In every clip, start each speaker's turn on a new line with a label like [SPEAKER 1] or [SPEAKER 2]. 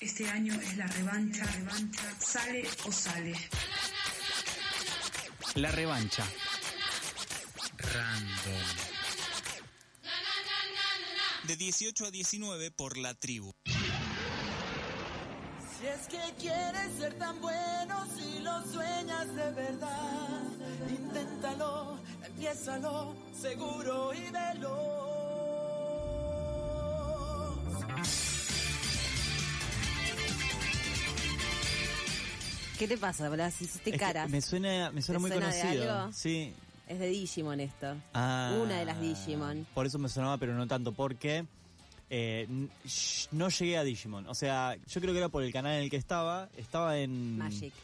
[SPEAKER 1] Este año es la revancha, revancha, sale o sale.
[SPEAKER 2] La revancha.
[SPEAKER 3] Random.
[SPEAKER 2] De 18 a 19 por la tribu.
[SPEAKER 4] Si es que quieres ser tan bueno, si lo sueñas de verdad, inténtalo, empiézalo, seguro y veloz.
[SPEAKER 5] ¿Qué te pasa, Blas? Hiciste caras.
[SPEAKER 6] me suena, me suena
[SPEAKER 5] ¿Te
[SPEAKER 6] muy
[SPEAKER 5] suena de
[SPEAKER 6] conocido.
[SPEAKER 5] algo?
[SPEAKER 6] Sí.
[SPEAKER 5] Es de Digimon esto.
[SPEAKER 6] Ah,
[SPEAKER 5] Una de las Digimon.
[SPEAKER 6] Por eso me sonaba, pero no tanto, porque eh, no llegué a Digimon. O sea, yo creo que era por el canal en el que estaba. Estaba en.
[SPEAKER 5] Magic.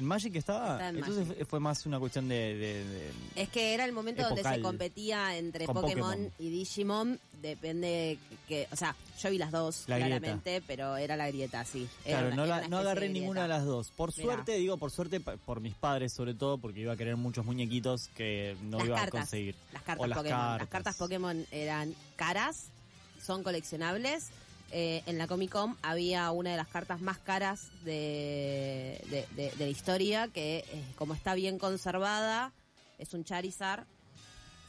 [SPEAKER 6] ¿En Magic estaba?
[SPEAKER 5] Está en
[SPEAKER 6] Entonces
[SPEAKER 5] Magic.
[SPEAKER 6] fue- más una cuestión de. de- de-
[SPEAKER 5] Es que era el momento donde se competía entre
[SPEAKER 6] Con
[SPEAKER 5] Pokémon,
[SPEAKER 6] Pokémon.
[SPEAKER 5] y Digimon. Depende que. O sea, yo vi las dos,
[SPEAKER 6] La grieta.
[SPEAKER 5] claramente, pero era la grieta, sí. Era
[SPEAKER 6] Claro,
[SPEAKER 5] una-
[SPEAKER 6] no, la- no agarré
[SPEAKER 5] de
[SPEAKER 6] ninguna de las dos. Por
[SPEAKER 5] Mirá.
[SPEAKER 6] suerte, digo por suerte, por mis padres sobre todo, porque iba a querer muchos muñequitos que no
[SPEAKER 5] las
[SPEAKER 6] iba
[SPEAKER 5] cartas,
[SPEAKER 6] a conseguir.
[SPEAKER 5] Las cartas
[SPEAKER 6] O las
[SPEAKER 5] Pokémon. Las
[SPEAKER 6] cartas.
[SPEAKER 5] cartas Pokémon eran caras, son coleccionables. Eh, en la Comic Con había una de las cartas más caras de, de, de- de la historia, que eh, como está bien conservada, es un Charizard.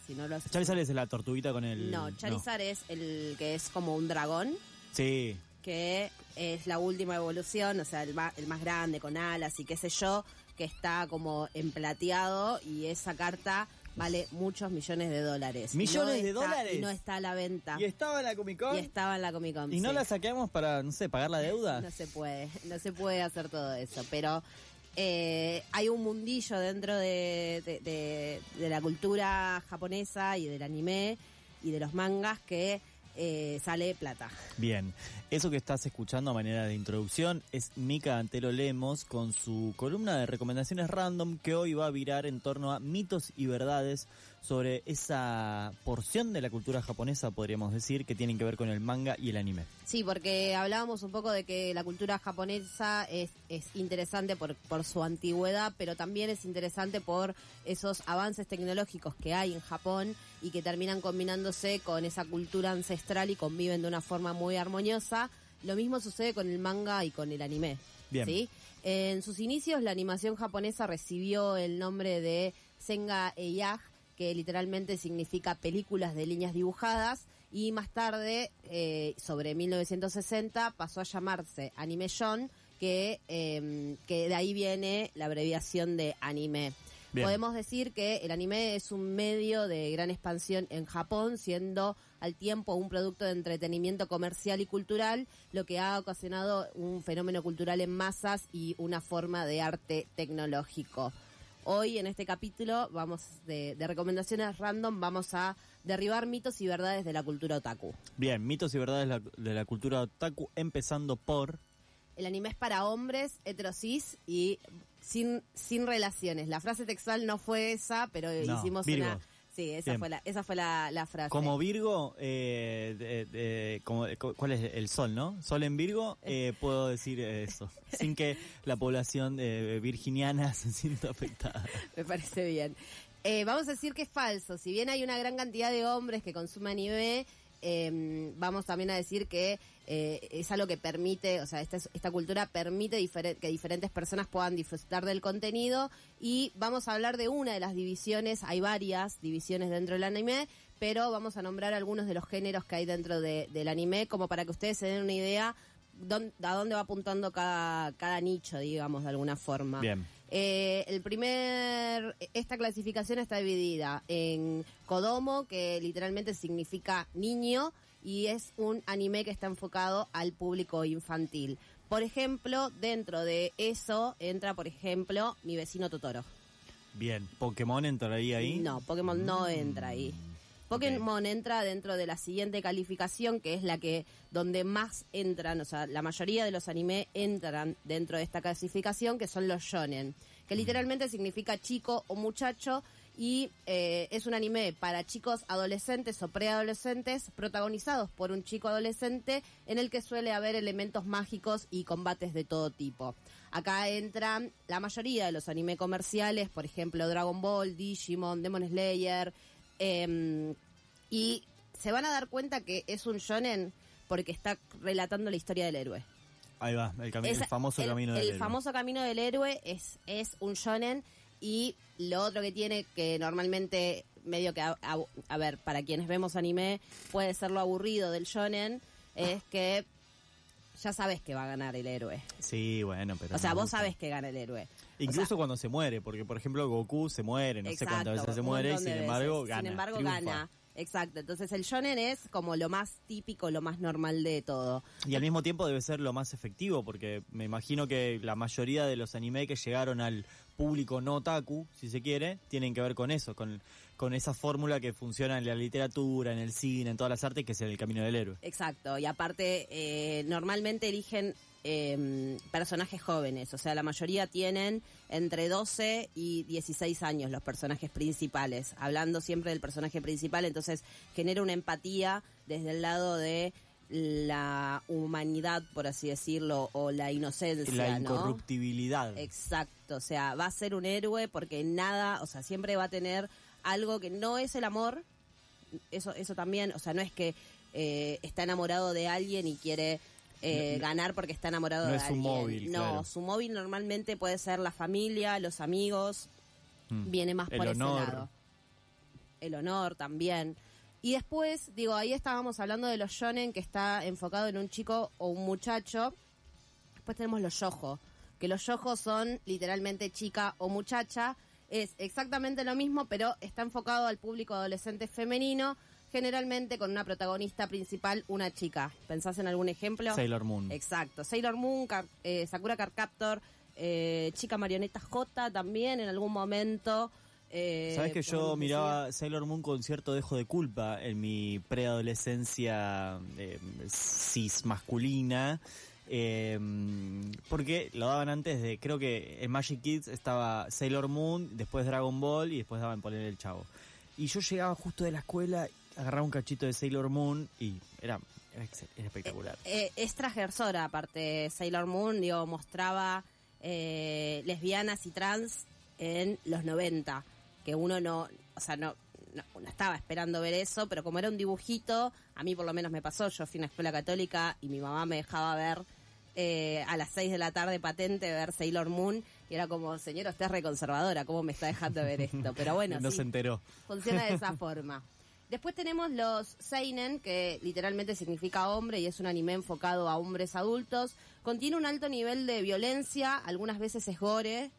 [SPEAKER 5] Si no lo
[SPEAKER 6] Charizard es la tortuguita con el.
[SPEAKER 5] No, Charizard es el que es como un dragón,
[SPEAKER 6] Sí.
[SPEAKER 5] que es la última evolución, o sea, el más, el más grande, con alas y qué sé yo, que está como emplateado y esa carta vale muchos millones de dólares.
[SPEAKER 6] ¿Millones de
[SPEAKER 5] está-
[SPEAKER 6] dólares?
[SPEAKER 5] Y no está a la venta.
[SPEAKER 6] ¿Y estaba en la Comic Con?
[SPEAKER 5] Y estaba en la Comic Con.
[SPEAKER 6] ¿Y no la saqueamos para, no sé, pagar la deuda?
[SPEAKER 5] No se puede, no se puede hacer todo eso, pero eh, hay un mundillo dentro de, de- de- de la cultura japonesa y del anime y de los mangas que eh, sale plata.
[SPEAKER 6] Bien, eso que estás escuchando a manera de introducción es Mika Antelo Lemos con su columna de recomendaciones random que hoy va a virar en torno a mitos y verdades sobre esa porción de la cultura japonesa, podríamos decir, que tienen que ver con el manga y el anime.
[SPEAKER 5] Sí, porque hablábamos un poco de que la cultura japonesa es, es interesante por, por su antigüedad, pero también es interesante por esos avances tecnológicos que hay en Japón y que terminan combinándose con esa cultura ancestral y conviven de una forma muy armoniosa. Lo mismo sucede con el manga y con el anime.
[SPEAKER 6] Bien.
[SPEAKER 5] ¿sí? En sus inicios, la animación japonesa recibió el nombre de Senga que literalmente significa películas de líneas dibujadas, y más tarde, eh, sobre 1960, pasó a llamarse Animation, que, eh, que de ahí viene la abreviación de anime.
[SPEAKER 6] Bien.
[SPEAKER 5] Podemos decir que el anime es un medio de gran expansión en Japón, siendo al tiempo un producto de entretenimiento comercial y cultural, lo que ha ocasionado un fenómeno cultural en masas y una forma de arte tecnológico. Hoy en este capítulo vamos de, de recomendaciones random vamos a derribar mitos y verdades de la cultura otaku.
[SPEAKER 6] Bien, mitos y verdades de la, cultura otaku, empezando por...
[SPEAKER 5] El anime es para hombres, heterosis y sin, sin relaciones. La frase textual no fue esa, pero
[SPEAKER 6] No,
[SPEAKER 5] hicimos
[SPEAKER 6] Virgo.
[SPEAKER 5] una... Sí, esa
[SPEAKER 6] Bien.
[SPEAKER 5] fue la, esa fue la, la frase.
[SPEAKER 6] Como Virgo, eh, de- de- como- ¿cuál es el sol, no? Sol en Virgo, eh, puedo decir eso, sin que la población eh, virginiana se sienta afectada.
[SPEAKER 5] Me parece bien. Eh, vamos a decir que es falso. Si bien hay una gran cantidad de hombres que consumen anime, eh, vamos también a decir que eh, es algo que permite, o sea, esta, esta cultura permite que diferentes personas puedan disfrutar del contenido y vamos a hablar de una de las divisiones, hay varias divisiones dentro del anime, pero vamos a nombrar algunos de los géneros que hay dentro de- del anime como para que ustedes se den una idea dón- a dónde va apuntando cada, cada nicho, digamos, de alguna forma.
[SPEAKER 6] Bien.
[SPEAKER 5] Eh, el primer, esta clasificación está dividida en Kodomo, que literalmente significa niño, y es un anime que está enfocado al público infantil. Por ejemplo, dentro de eso entra, por ejemplo, mi vecino Totoro.
[SPEAKER 6] Bien, Pokémon entraría ahí.
[SPEAKER 5] No, Pokémon no entra ahí. Pokémon entra dentro de la siguiente calificación, que es la que donde más entran, o sea, la mayoría de los anime entran dentro de esta clasificación, que son los shonen, que literalmente significa chico o muchacho y eh, es un anime para chicos adolescentes o preadolescentes protagonizados por un chico adolescente en el que suele haber elementos mágicos y combates de todo tipo. Acá entran la mayoría de los anime comerciales, por ejemplo Dragon Ball, Digimon, Demon Slayer, em, y se van a dar cuenta que es un shonen porque está relatando la historia del héroe.
[SPEAKER 6] Ahí va, el, cami- el famoso
[SPEAKER 5] el-
[SPEAKER 6] camino del
[SPEAKER 5] El
[SPEAKER 6] héroe.
[SPEAKER 5] famoso camino del héroe es, es un shonen y lo otro que tiene que normalmente medio que a, a- a ver para quienes vemos anime puede ser lo aburrido del shonen es que ya sabes que va a ganar el héroe.
[SPEAKER 6] Sí, bueno, pero.
[SPEAKER 5] O sea, vos
[SPEAKER 6] gusta.
[SPEAKER 5] sabes que gana el héroe. O
[SPEAKER 6] Incluso
[SPEAKER 5] sea,
[SPEAKER 6] cuando se muere, porque por ejemplo Goku se muere, no sé cuántas veces se muere,
[SPEAKER 5] montón
[SPEAKER 6] sin embargo gana.
[SPEAKER 5] Sin embargo
[SPEAKER 6] triunfa.
[SPEAKER 5] gana. Exacto. Entonces el shonen es como lo más típico, lo más normal de todo.
[SPEAKER 6] Y al mismo tiempo debe ser lo más efectivo, porque me imagino que la mayoría de los anime que llegaron al público no otaku, si se quiere, tienen que ver con eso, con, con esa fórmula que funciona en la literatura, en el cine, en todas las artes, que es el camino del héroe.
[SPEAKER 5] Exacto, y aparte eh, normalmente eligen eh, personajes jóvenes, o sea, la mayoría tienen entre 12 y 16 años los personajes principales, hablando siempre del personaje principal, entonces genera una empatía desde el lado de la humanidad, por así decirlo, o la inocencia,
[SPEAKER 6] La
[SPEAKER 5] ¿no?
[SPEAKER 6] incorruptibilidad.
[SPEAKER 5] Exacto, o sea, va a ser un héroe porque nada, o sea, siempre va a tener algo que no es el amor, eso, eso también, o sea, no es que eh, está enamorado de alguien y quiere eh,
[SPEAKER 6] No-
[SPEAKER 5] ganar porque está enamorado
[SPEAKER 6] no
[SPEAKER 5] de
[SPEAKER 6] es su
[SPEAKER 5] alguien.
[SPEAKER 6] móvil,
[SPEAKER 5] no,
[SPEAKER 6] claro.
[SPEAKER 5] su móvil normalmente puede ser la familia, los amigos,
[SPEAKER 6] Mm.
[SPEAKER 5] viene más
[SPEAKER 6] El
[SPEAKER 5] por
[SPEAKER 6] honor.
[SPEAKER 5] ese lado. El honor también. Y después, digo, ahí estábamos hablando de los shonen que está enfocado en un chico o un muchacho. Después tenemos los yojo, que los yojo son literalmente chica o muchacha. Es exactamente lo mismo, pero está enfocado al público adolescente femenino, generalmente con una protagonista principal, una chica. ¿Pensás en algún ejemplo?
[SPEAKER 6] Sailor Moon.
[SPEAKER 5] Exacto. Sailor Moon, Car- eh, Sakura Card Captor, eh, Chica Marioneta J también en algún momento. eh,
[SPEAKER 6] Sabes que yo miraba Sailor Moon con cierto dejo de culpa en mi preadolescencia eh, cis masculina. eh, porque lo daban antes de, creo que en Magic Kids estaba Sailor Moon, después Dragon Ball y después daban Poner el Chavo. Y yo llegaba justo de la escuela, agarraba un cachito de Sailor Moon y era, era, espectacular.
[SPEAKER 5] Eh, es transgresora, aparte Sailor Moon, digo, mostraba eh, lesbianas y trans en los 90, que uno no, o sea, no, no, no estaba esperando ver eso, pero como era un dibujito, a mí por lo menos me pasó, yo fui a una escuela católica y mi mamá me dejaba ver eh, a las 6 de la tarde patente, ver Sailor Moon, y era como, señora, usted es reconservadora, ¿cómo me está dejando ver esto? Pero bueno,
[SPEAKER 6] no
[SPEAKER 5] sí.
[SPEAKER 6] se enteró.
[SPEAKER 5] Funciona de esa forma. Después tenemos los Seinen, que literalmente significa hombre y es un anime enfocado a hombres adultos. Contiene un alto nivel de violencia, algunas veces es gore.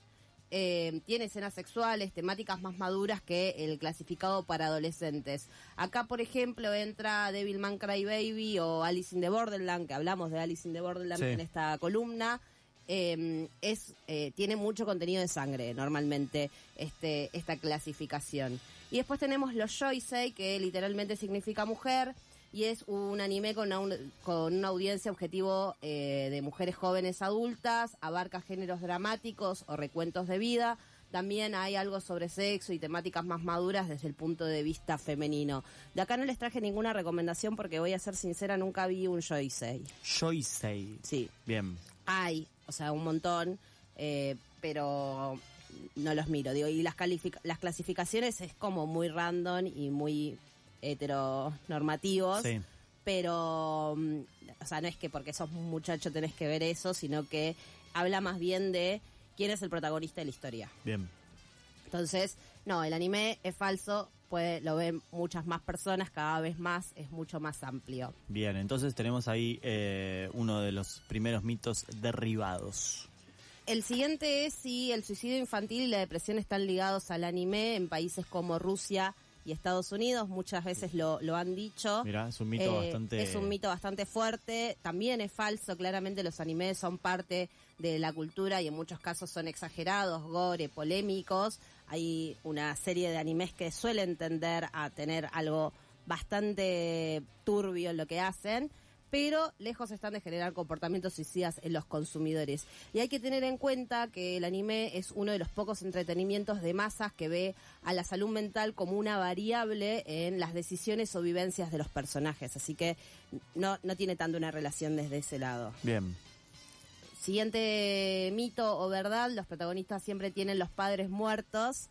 [SPEAKER 5] eh, tiene escenas sexuales, temáticas más maduras que el clasificado para adolescentes. Acá, por ejemplo, entra Devilman Crybaby o Alice in the Borderland, que hablamos de Alice in the Borderland
[SPEAKER 6] Sí.
[SPEAKER 5] en esta columna. Eh, es eh, tiene mucho contenido de sangre normalmente este esta clasificación y después tenemos los Yoisei que literalmente significa mujer y es un anime con una, con una audiencia objetivo eh, de mujeres jóvenes adultas abarca géneros dramáticos o recuentos de vida también hay algo sobre sexo y temáticas más maduras desde el punto de vista femenino. De acá no les traje ninguna recomendación porque voy a ser sincera, nunca vi un Yoisei.
[SPEAKER 6] Joysei.
[SPEAKER 5] Sí,
[SPEAKER 6] Bien.
[SPEAKER 5] hay, o sea, un montón, eh, pero no los miro. Digo, y las, las clasificaciones es como muy random y muy heteronormativos,
[SPEAKER 6] Sí.
[SPEAKER 5] pero, mm, o sea, no es que porque sos un muchacho tenés que ver eso, sino que habla más bien de quién es el protagonista de la historia.
[SPEAKER 6] Bien.
[SPEAKER 5] Entonces, no, el anime es falso, puede, lo ven muchas más personas, cada vez más, es mucho más amplio.
[SPEAKER 6] Bien, entonces tenemos ahí eh, uno de los primeros mitos derribados.
[SPEAKER 5] El siguiente es si el suicidio infantil y la depresión están ligados al anime en países como Rusia y Estados Unidos. Muchas veces lo, lo han dicho.
[SPEAKER 6] Mira, es un mito
[SPEAKER 5] Eh,
[SPEAKER 6] bastante...
[SPEAKER 5] Es un mito bastante fuerte. También es falso. Claramente los animes son parte de la cultura y en muchos casos son exagerados, gore, polémicos. Hay una serie de animes que suelen tender a tener algo bastante turbio en lo que hacen. Pero lejos están de generar comportamientos suicidas en los consumidores. Y hay que tener en cuenta que el anime es uno de los pocos entretenimientos de masas que ve a la salud mental como una variable en las decisiones o vivencias de los personajes. Así que no, no tiene tanto una relación desde ese lado.
[SPEAKER 6] Bien.
[SPEAKER 5] Siguiente mito o verdad, los protagonistas siempre tienen los padres muertos.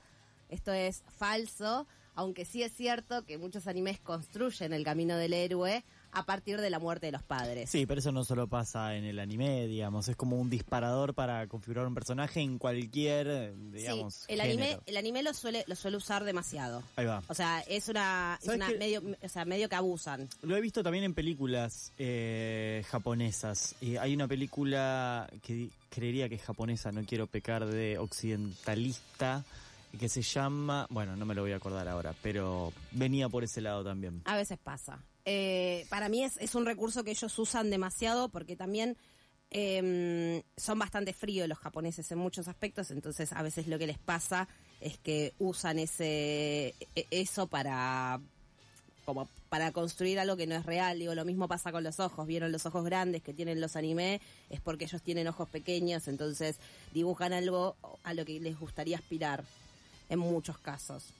[SPEAKER 5] Esto es falso, aunque sí es cierto que muchos animes construyen el camino del héroe a partir de la muerte de los padres.
[SPEAKER 6] Sí, pero eso no solo pasa en el anime, digamos, es como un disparador para configurar un personaje en cualquier, eh, digamos,
[SPEAKER 5] Sí, el anime, el anime lo suele, lo suele usar demasiado.
[SPEAKER 6] Ahí va.
[SPEAKER 5] O sea, es una, medio, o sea, medio que abusan.
[SPEAKER 6] Lo he visto también en películas eh, japonesas. Hay una película que creería que es japonesa, no quiero pecar de occidentalista, que se llama, bueno, no me lo voy a acordar ahora, pero venía por ese lado también.
[SPEAKER 5] A veces pasa. Eh, para mí es, un recurso que ellos usan demasiado porque también eh, son bastante fríos los japoneses en muchos aspectos, entonces a veces lo que les pasa es que usan ese e- eso para como para construir algo que no es real. Digo, lo mismo pasa con los ojos. Vieron los ojos grandes que tienen los anime, es porque ellos tienen ojos pequeños, entonces dibujan algo a lo que les gustaría aspirar en muchos casos.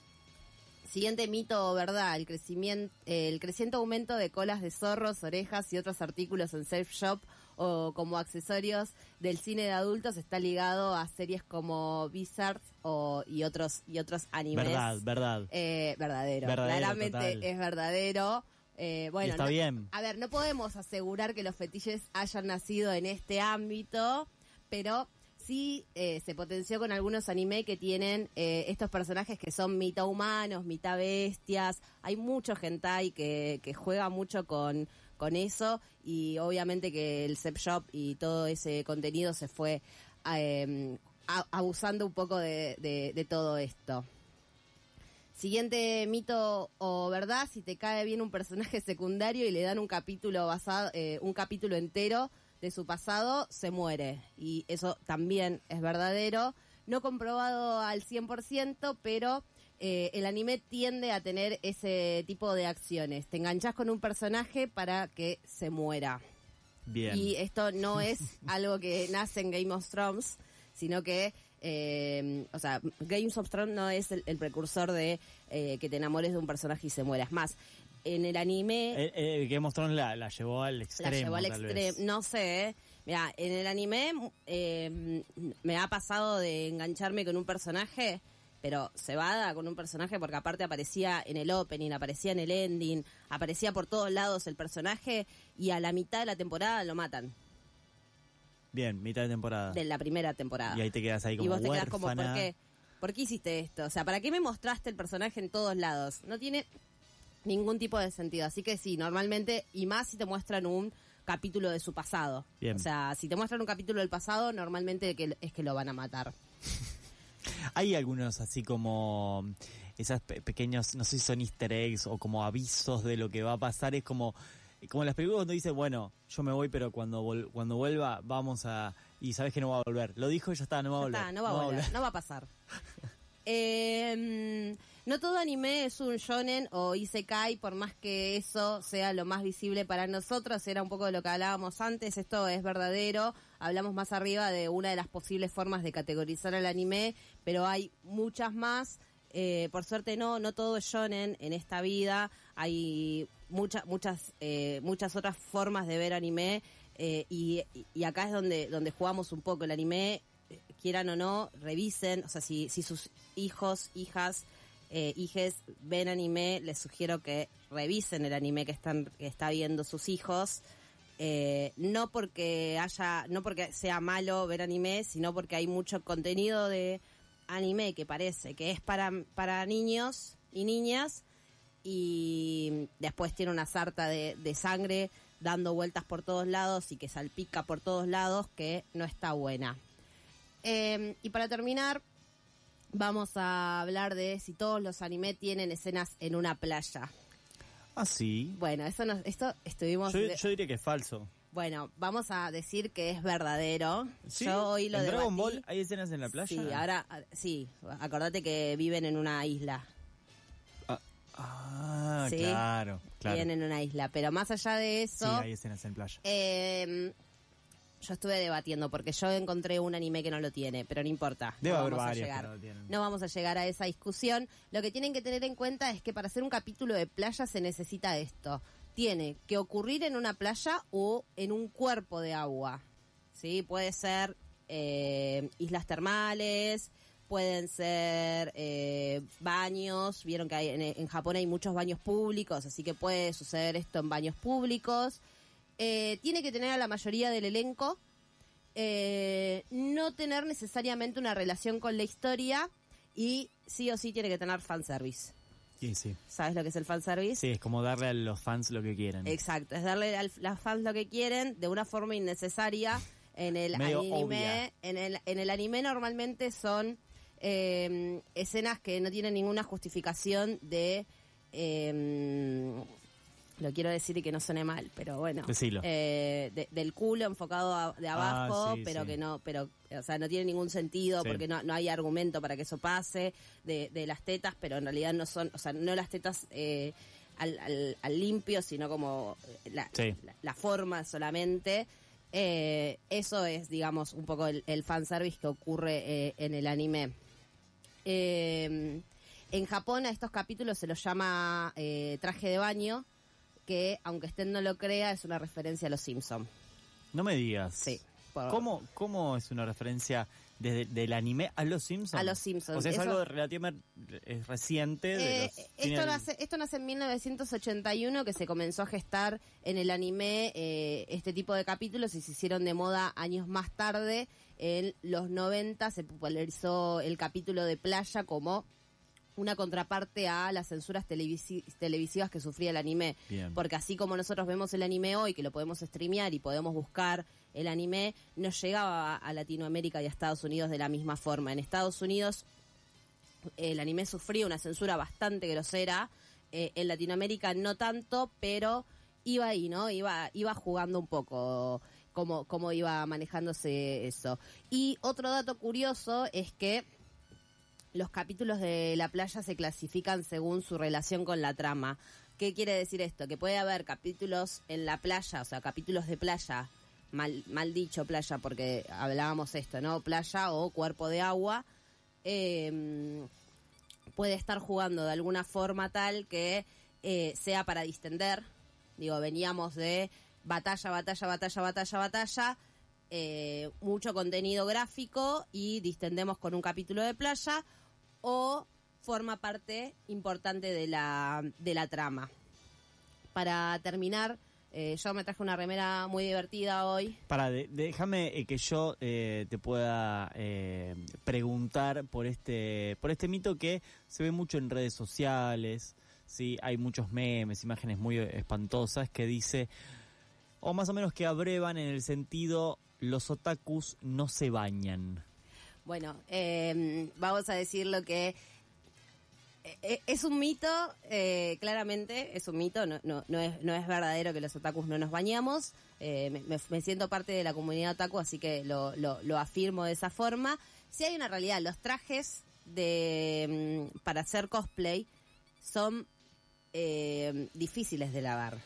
[SPEAKER 5] Siguiente mito o verdad, el crecimiento, el creciente aumento de colas de zorros, orejas y otros artículos en self shop o como accesorios del cine de adultos está ligado a series como Bizarre o y otros y otros animes.
[SPEAKER 6] Verdad, verdad.
[SPEAKER 5] Eh, verdadero.
[SPEAKER 6] Verdadero,
[SPEAKER 5] Claramente
[SPEAKER 6] total.
[SPEAKER 5] es verdadero. Eh, bueno,
[SPEAKER 6] está
[SPEAKER 5] no-
[SPEAKER 6] bien.
[SPEAKER 5] a ver, no podemos asegurar que los fetiches hayan nacido en este ámbito, pero sí eh, se potenció con algunos anime que tienen eh, estos personajes que son mitad humanos, mitad bestias. Hay mucho hentai que, que juega mucho con, eso y obviamente que el Zep Shop y todo ese contenido se fue a- abusando un poco de, de- de todo esto. Siguiente mito o verdad, si te cae bien un personaje secundario y le dan un capítulo basado, eh, un capítulo entero de su pasado, se muere. Y eso también es verdadero. No comprobado al 100%, pero eh, el anime tiende a tener ese tipo de acciones. Te enganchas con un personaje para que se muera.
[SPEAKER 6] Bien.
[SPEAKER 5] Y esto no es algo que nace en Game of Thrones, sino que, eh, o sea, Game of Thrones no es el, el precursor de eh, que te enamores de un personaje y se muera. Es más, en el anime
[SPEAKER 6] Eh, eh, Game of Thrones la, la llevó al extremo.
[SPEAKER 5] la llevó al extremo. No sé, ¿eh? Mira, en el anime eh, me ha pasado de engancharme con un personaje, pero cebada con un personaje porque aparte aparecía en el opening, aparecía en el ending, aparecía por todos lados el personaje y a la mitad de la temporada lo matan,
[SPEAKER 6] Bien, mitad de temporada.
[SPEAKER 5] de la primera temporada.
[SPEAKER 6] Y ahí te quedas ahí como
[SPEAKER 5] y vos te quedás como, ¿por
[SPEAKER 6] huérfana.
[SPEAKER 5] qué? ¿Por qué hiciste esto? O sea, ¿para qué me mostraste el personaje en todos lados? No tiene ningún tipo de sentido. Así que sí, normalmente, y más si te muestran un capítulo de su pasado.
[SPEAKER 6] Bien.
[SPEAKER 5] O sea, si te muestran un capítulo del pasado, normalmente es que lo van a matar.
[SPEAKER 6] Hay algunos así como esas pe- pequeños, no sé si son easter eggs o como avisos de lo que va a pasar. Es como, como las películas cuando dice, bueno, yo me voy, pero cuando vol- cuando vuelva vamos a... Y sabes que no va a volver. Lo dijo y ya está, no va a volver.
[SPEAKER 5] está, no va a volver, no va a pasar. Eh, no todo anime es un shonen o isekai, por más que eso sea lo más visible para nosotros, era un poco de lo que hablábamos antes, esto es verdadero, hablamos más arriba de una de las posibles formas de categorizar al anime, pero hay muchas más, Eh, por suerte no, no todo es shonen en esta vida, hay muchas muchas eh, muchas otras formas de ver anime eh, y, y acá es donde, donde jugamos un poco el anime quieran o no, revisen, o sea, si, si sus hijos, hijas, eh, hijes ven anime, les sugiero que revisen el anime que están que está viendo sus hijos. Eh, no porque haya, no porque sea malo ver anime, sino porque hay mucho contenido de anime que parece que es para, para niños y niñas y después tiene una sarta de, de sangre dando vueltas por todos lados y que salpica por todos lados que no está buena. Eh, y para terminar, vamos a hablar de si todos los anime tienen escenas en una playa.
[SPEAKER 6] Ah, sí.
[SPEAKER 5] Bueno, eso nos, esto estuvimos...
[SPEAKER 6] Yo, yo diría que es falso.
[SPEAKER 5] Bueno, vamos a decir que es verdadero.
[SPEAKER 6] ¿Sí?
[SPEAKER 5] Yo hoy lo
[SPEAKER 6] ¿En Dragon
[SPEAKER 5] debatí.
[SPEAKER 6] Ball hay escenas en la playa?
[SPEAKER 5] Sí, ahora, ah, sí, acordate que viven en una isla.
[SPEAKER 6] Ah,
[SPEAKER 5] Sí.
[SPEAKER 6] claro, claro.
[SPEAKER 5] Viven en una isla. Pero más allá de
[SPEAKER 6] Sí,
[SPEAKER 5] eso,
[SPEAKER 6] hay escenas en playa.
[SPEAKER 5] eh, yo estuve debatiendo porque yo encontré un anime que no lo tiene, pero no importa.
[SPEAKER 6] Debe
[SPEAKER 5] no
[SPEAKER 6] haber
[SPEAKER 5] vamos a
[SPEAKER 6] varios que
[SPEAKER 5] llegar.
[SPEAKER 6] no lo tienen.
[SPEAKER 5] No vamos a llegar a esa discusión. Lo que tienen que tener en cuenta es que para hacer un capítulo de playa se necesita esto. Tiene que ocurrir en una playa o en un cuerpo de agua. ¿Sí? Puede ser eh, islas termales, pueden ser eh, baños, vieron que hay, en, en Japón hay muchos baños públicos, así que puede suceder esto en baños públicos. Eh, tiene que tener a la mayoría del elenco, eh, no tener necesariamente una relación con la historia y sí o sí tiene que tener fanservice.
[SPEAKER 6] Sí, sí.
[SPEAKER 5] ¿Sabes lo que es el fanservice?
[SPEAKER 6] Sí, es como darle a los fans lo que quieren.
[SPEAKER 5] Exacto, es darle a los fans lo que quieren de una forma innecesaria. En el
[SPEAKER 6] Medio
[SPEAKER 5] anime, en el, en el anime normalmente son eh, escenas que no tienen ninguna justificación de eh, lo quiero decir y que no suene mal, pero bueno,
[SPEAKER 6] Decilo.
[SPEAKER 5] eh, de- del culo enfocado a- de
[SPEAKER 6] Ah,
[SPEAKER 5] abajo,
[SPEAKER 6] sí,
[SPEAKER 5] pero
[SPEAKER 6] sí.
[SPEAKER 5] que no, pero o sea, no tiene ningún sentido
[SPEAKER 6] Sí.
[SPEAKER 5] porque no, no hay argumento para que eso pase de, de las tetas, pero en realidad no son, o sea, no las tetas eh, al, al- al limpio, sino como la,
[SPEAKER 6] Sí.
[SPEAKER 5] la, la forma solamente. Eh, eso es, digamos, un poco el, el fanservice que ocurre eh, en el anime. Eh, en Japón a estos capítulos se los llama eh, traje de baño, que aunque usted no lo crea, es una referencia a los Simpsons.
[SPEAKER 6] No me digas.
[SPEAKER 5] Sí. por-
[SPEAKER 6] ¿Cómo, ¿Cómo es una referencia desde del anime a los Simpsons?
[SPEAKER 5] A los Simpsons.
[SPEAKER 6] O sea, es
[SPEAKER 5] Eso-
[SPEAKER 6] algo relativamente reciente. De
[SPEAKER 5] Eh,
[SPEAKER 6] los-
[SPEAKER 5] esto, nace, esto nace en 1981, que se comenzó a gestar en el anime eh, este tipo de capítulos y se hicieron de moda años más tarde. En los 90 se popularizó el capítulo de playa como una contraparte a las censuras televisi- televisivas que sufría el anime.
[SPEAKER 6] Bien.
[SPEAKER 5] Porque así como nosotros vemos el anime hoy, que lo podemos streamear y podemos buscar el anime, no llegaba a Latinoamérica y a Estados Unidos de la misma forma. En Estados Unidos el anime sufrió una censura bastante grosera. eh, en Latinoamérica no tanto, pero iba ahí, ¿no? Iba, iba jugando un poco cómo, cómo iba manejándose eso. Y otro dato curioso es que los capítulos de la playa se clasifican según su relación con la trama. ¿Qué quiere decir esto? Que puede haber capítulos en la playa, o sea, capítulos de playa, mal, mal dicho playa, porque hablábamos esto, ¿no? Playa o cuerpo de agua, eh, puede estar jugando de alguna forma tal que eh, sea para distender. Digo, veníamos de batalla, batalla, batalla, batalla, batalla, eh, mucho contenido gráfico y distendemos con un capítulo de playa o forma parte importante de la, de la trama. Para terminar, eh, yo me traje una remera muy divertida hoy.
[SPEAKER 6] Para, déjame eh, que yo eh, te pueda preguntar por este, por este mito que se ve mucho en redes sociales, sí, hay muchos memes, imágenes muy espantosas que dice, o más o menos que abrevan en el sentido, los otakus no se bañan.
[SPEAKER 5] Bueno, eh, vamos a decir lo que eh, eh, es un mito, eh, claramente es un mito, no, no, no, es, no es verdadero que los otakus no nos bañamos. Me, siento parte de la comunidad otaku, así que lo, lo, lo afirmo de esa forma. Si hay una realidad, los trajes de mm, para hacer cosplay son eh, difíciles de lavar.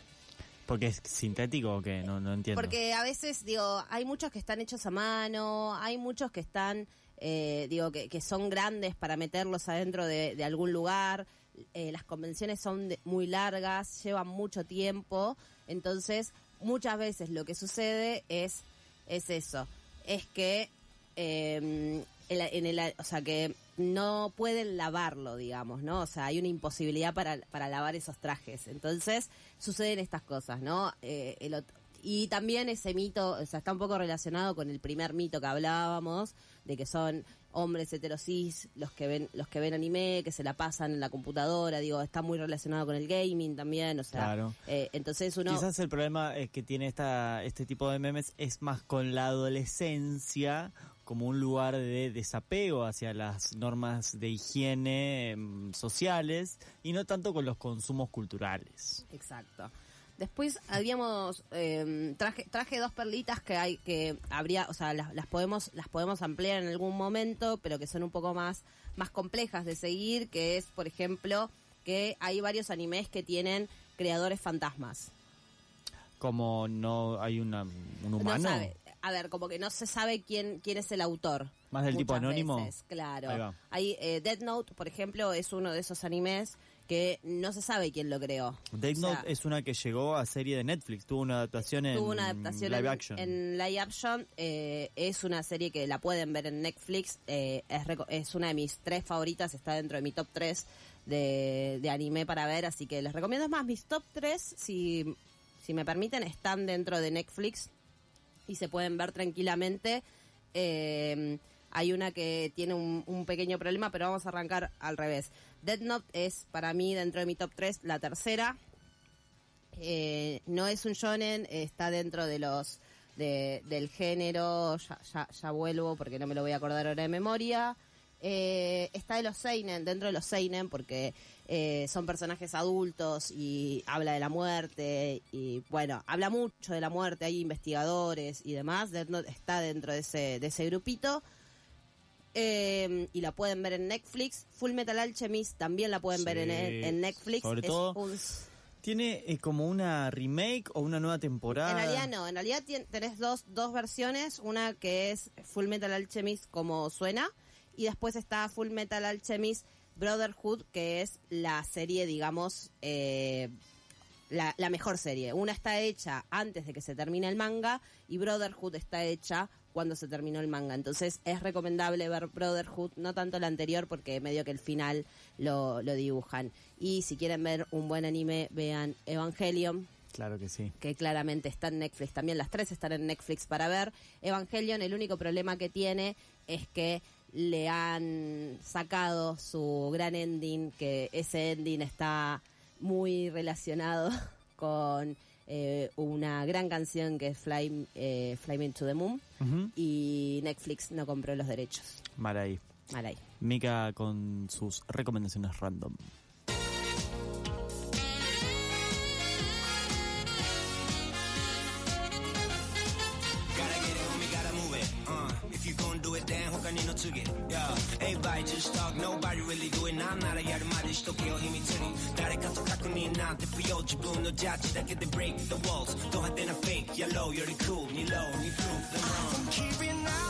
[SPEAKER 6] Porque es sintético o qué, no, entiendo.
[SPEAKER 5] Porque a veces, digo, hay muchos que están hechos a mano, hay muchos que están, eh, digo, que, que son grandes para meterlos adentro de, algún lugar. Eh, las convenciones son de- muy largas, llevan mucho tiempo. Entonces, muchas veces lo que sucede es, es eso, es que, eh, en en el- o sea, que no pueden lavarlo, digamos, ¿no? O sea, hay una imposibilidad para, para lavar esos trajes. Entonces, suceden estas cosas, ¿no? Eh, el ot- y también ese mito, o sea, está un poco relacionado con el primer mito que hablábamos, de que son hombres heterosis los que ven los que ven anime, que se la pasan en la computadora, digo, está muy relacionado con el gaming también, o sea,
[SPEAKER 6] Claro.
[SPEAKER 5] eh, entonces uno...
[SPEAKER 6] Quizás el problema es que tiene esta, este tipo de memes es más con la adolescencia como un lugar de desapego hacia las normas de higiene em, sociales y no tanto con los consumos culturales.
[SPEAKER 5] Exacto. Después habíamos eh, traje traje dos perlitas que hay que habría, o sea, las, las podemos las podemos ampliar en algún momento, pero que son un poco más más complejas de seguir, que es, por ejemplo, que hay varios animes que tienen creadores fantasmas.
[SPEAKER 6] Como no hay una, un
[SPEAKER 5] No
[SPEAKER 6] humano,
[SPEAKER 5] sabe- a ver, como que no se sabe quién quién es el autor.
[SPEAKER 6] más del tipo anónimo.
[SPEAKER 5] veces, claro. Hay eh, Death Note, por ejemplo, es uno de esos animes que no se sabe quién lo creó.
[SPEAKER 6] Death
[SPEAKER 5] O sea,
[SPEAKER 6] Note es una que llegó a serie de Netflix, tuvo una adaptación en
[SPEAKER 5] tuvo una adaptación
[SPEAKER 6] live
[SPEAKER 5] en,
[SPEAKER 6] action.
[SPEAKER 5] en live action. eh, es una serie que la pueden ver en Netflix. eh, es, es una de mis tres favoritas, está dentro de mi top 3 de, de anime para ver, así que les recomiendo. Es más, mis top 3, si, si me permiten, están dentro de Netflix y se pueden ver tranquilamente. Eh, hay una que tiene un, un pequeño problema, pero vamos a arrancar al revés. Dead Note es para mí dentro de mi top 3 la tercera. Eh, no es un shonen, está dentro de los de- del género, ya, ya, ya vuelvo porque no me lo voy a acordar ahora de memoria. Eh, está de los seinen, dentro de los seinen porque eh, son personajes adultos y habla de la muerte y bueno, habla mucho de la muerte, hay investigadores y demás, Note está dentro de ese, de ese grupito. Eh, y la pueden ver en Netflix. Full Metal Alchemist también la pueden ver en, Netflix.
[SPEAKER 6] sobre
[SPEAKER 5] Es
[SPEAKER 6] todo
[SPEAKER 5] un-
[SPEAKER 6] ¿Tiene eh, como una remake o una nueva temporada?
[SPEAKER 5] En realidad no, en realidad tenés dos, dos versiones, una que es Full Metal Alchemist como suena, y después está Full Metal Alchemist Brotherhood, que es la serie, digamos, eh, la, la mejor serie. Una está hecha antes de que se termine el manga y Brotherhood está hecha cuando se terminó el manga. Entonces es recomendable ver Brotherhood, no tanto la anterior porque medio que el final lo, lo dibujan. Y si quieren ver un buen anime, vean Evangelion,
[SPEAKER 6] Claro que sí.
[SPEAKER 5] que claramente está en Netflix. También las tres están en Netflix para ver. Evangelion, el único problema que tiene es que le han sacado su gran ending, que ese ending está muy relacionado con eh, una gran canción que es Fly, eh, Fly Me to the Moon. Y Netflix no compró los derechos.
[SPEAKER 6] Mal ahí.
[SPEAKER 5] Mal ahí.
[SPEAKER 6] Mika con sus recomendaciones random.
[SPEAKER 3] took it. Yeah, everybody just talk, nobody really do it. 난 알아야 a 말이 시도해요 힘이 드니. 다른 가서 가끔이 나한테 비어지 분노 자지 that get the break the walls. 또 할 때는 fake, yellow, you're the cool, me low, 니 proof the wrong. I'm from Kirin.